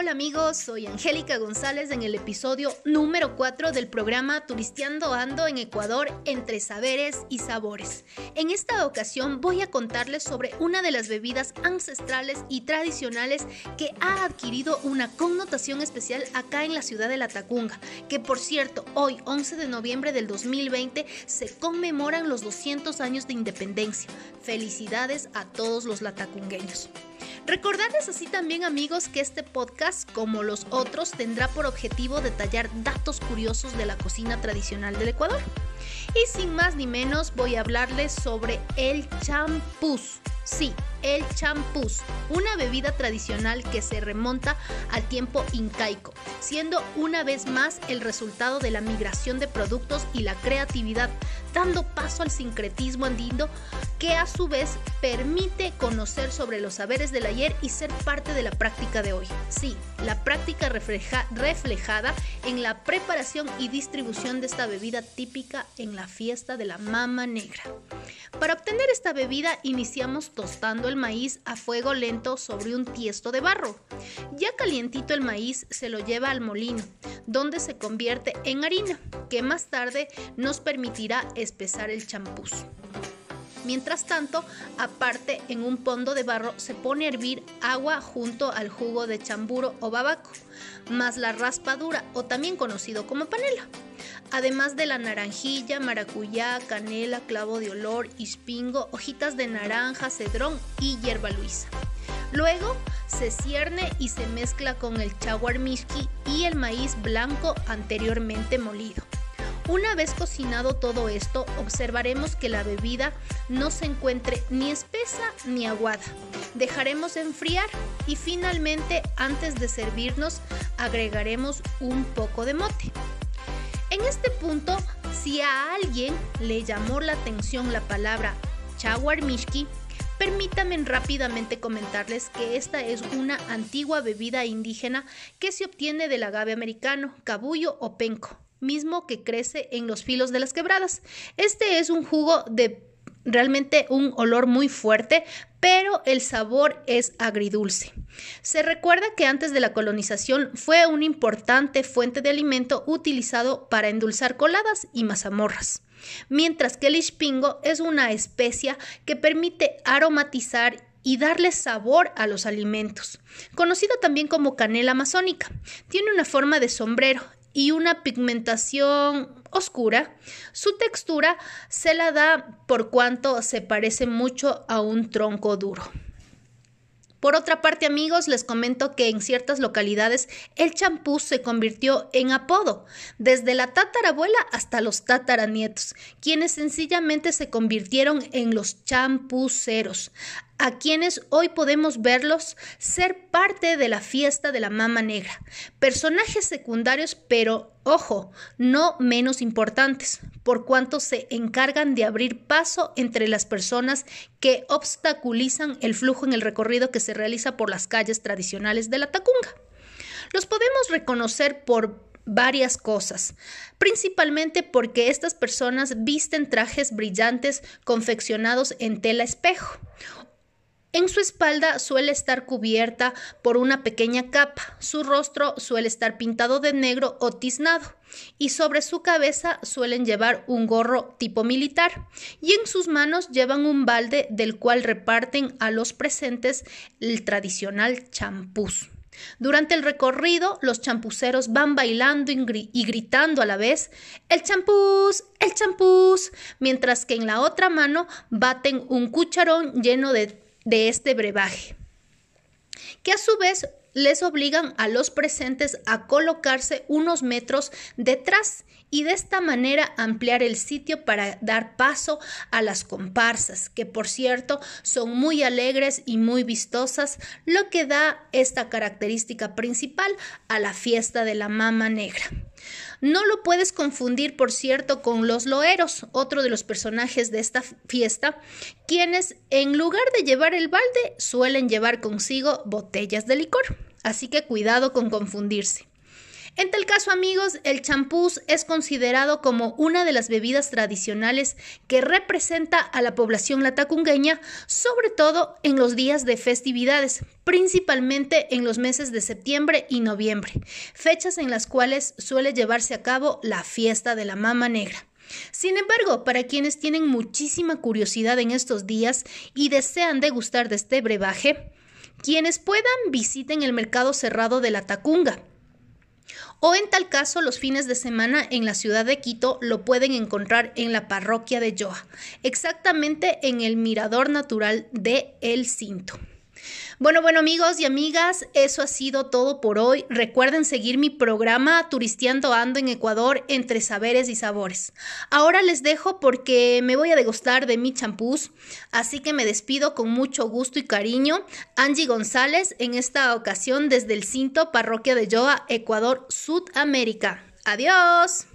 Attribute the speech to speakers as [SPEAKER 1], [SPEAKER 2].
[SPEAKER 1] Hola amigos, soy Angélica González en el episodio número 4 del programa Turisteando Ando en Ecuador entre saberes y sabores. En esta ocasión voy a contarles sobre una de las bebidas ancestrales y tradicionales que ha adquirido una connotación especial acá en la ciudad de La Tacunga, que por cierto hoy 11 de noviembre del 2020 se conmemoran los 200 años de independencia. Felicidades a todos los latacungueños. Recordarles así también amigos que este podcast, como los otros, tendrá por objetivo detallar datos curiosos de la cocina tradicional del Ecuador. Y sin más ni menos voy a hablarles sobre el champús. Sí, el champús, una bebida tradicional que se remonta al tiempo incaico, siendo una vez más el resultado de la migración de productos y la creatividad, dando paso al sincretismo andino que a su vez permite conocer sobre los saberes del ayer y ser parte de la práctica de hoy. Sí, la práctica reflejada en la preparación y distribución de esta bebida típica en la fiesta de la mama negra. Para obtener esta bebida iniciamos tostando el maíz a fuego lento sobre un tiesto de barro. Ya calientito el maíz se lo lleva al molino, donde se convierte en harina, que más tarde nos permitirá espesar el champús. Mientras tanto, aparte en un pondo de barro se pone a hervir agua junto al jugo de chamburo o babaco, más la raspadura o también conocido como panela, además de la naranjilla, maracuyá, canela, clavo de olor, ispingo, hojitas de naranja, cedrón y hierba luisa. Luego se cierne y se mezcla con el chaguarmishki y el maíz blanco anteriormente molido. Una vez cocinado todo esto, observaremos que la bebida no se encuentre ni espesa ni aguada. Dejaremos enfriar y finalmente antes de servirnos agregaremos un poco de mote. En este punto, si a alguien le llamó la atención la palabra chawarmishki, permítanme rápidamente comentarles que esta es una antigua bebida indígena que se obtiene del agave americano, cabullo o penco mismo que crece en los filos de las quebradas. Este es un jugo de realmente un olor muy fuerte, pero el sabor es agridulce. Se recuerda que antes de la colonización fue una importante fuente de alimento utilizado para endulzar coladas y mazamorras, mientras que el ispingo es una especia que permite aromatizar y darle sabor a los alimentos, conocida también como canela amazónica. Tiene una forma de sombrero y una pigmentación oscura, su textura se la da por cuanto se parece mucho a un tronco duro. Por otra parte, amigos, les comento que en ciertas localidades el champú se convirtió en apodo, desde la tatarabuela hasta los tataranietos, quienes sencillamente se convirtieron en los champuceros, a quienes hoy podemos verlos ser parte de la fiesta de la mama negra. Personajes secundarios, pero ojo, no menos importantes, por cuanto se encargan de abrir paso entre las personas que obstaculizan el flujo en el recorrido que se realiza por las calles tradicionales de la Tacunga. Los podemos reconocer por varias cosas, principalmente porque estas personas visten trajes brillantes confeccionados en tela espejo en su espalda suele estar cubierta por una pequeña capa, su rostro suele estar pintado de negro o tiznado, y sobre su cabeza suelen llevar un gorro tipo militar, y en sus manos llevan un balde del cual reparten a los presentes el tradicional champús. Durante el recorrido, los champuceros van bailando y gritando a la vez el champús, el champús, mientras que en la otra mano baten un cucharón lleno de de este brebaje, que a su vez les obligan a los presentes a colocarse unos metros detrás y de esta manera ampliar el sitio para dar paso a las comparsas, que por cierto son muy alegres y muy vistosas, lo que da esta característica principal a la fiesta de la mama negra. No lo puedes confundir, por cierto, con los loeros, otro de los personajes de esta fiesta, quienes en lugar de llevar el balde suelen llevar consigo botellas de licor. Así que cuidado con confundirse. En tal caso, amigos, el champús es considerado como una de las bebidas tradicionales que representa a la población latacungueña, sobre todo en los días de festividades, principalmente en los meses de septiembre y noviembre, fechas en las cuales suele llevarse a cabo la fiesta de la mama negra. Sin embargo, para quienes tienen muchísima curiosidad en estos días y desean degustar de este brebaje, quienes puedan visiten el mercado cerrado de la Tacunga. O en tal caso, los fines de semana en la ciudad de Quito lo pueden encontrar en la parroquia de Yoa, exactamente en el mirador natural de El Cinto. Bueno, bueno amigos y amigas, eso ha sido todo por hoy. Recuerden seguir mi programa Turisteando Ando en Ecuador entre saberes y sabores. Ahora les dejo porque me voy a degustar de mi champús, así que me despido con mucho gusto y cariño. Angie González en esta ocasión desde el Cinto, Parroquia de Yoa, Ecuador, Sudamérica. Adiós.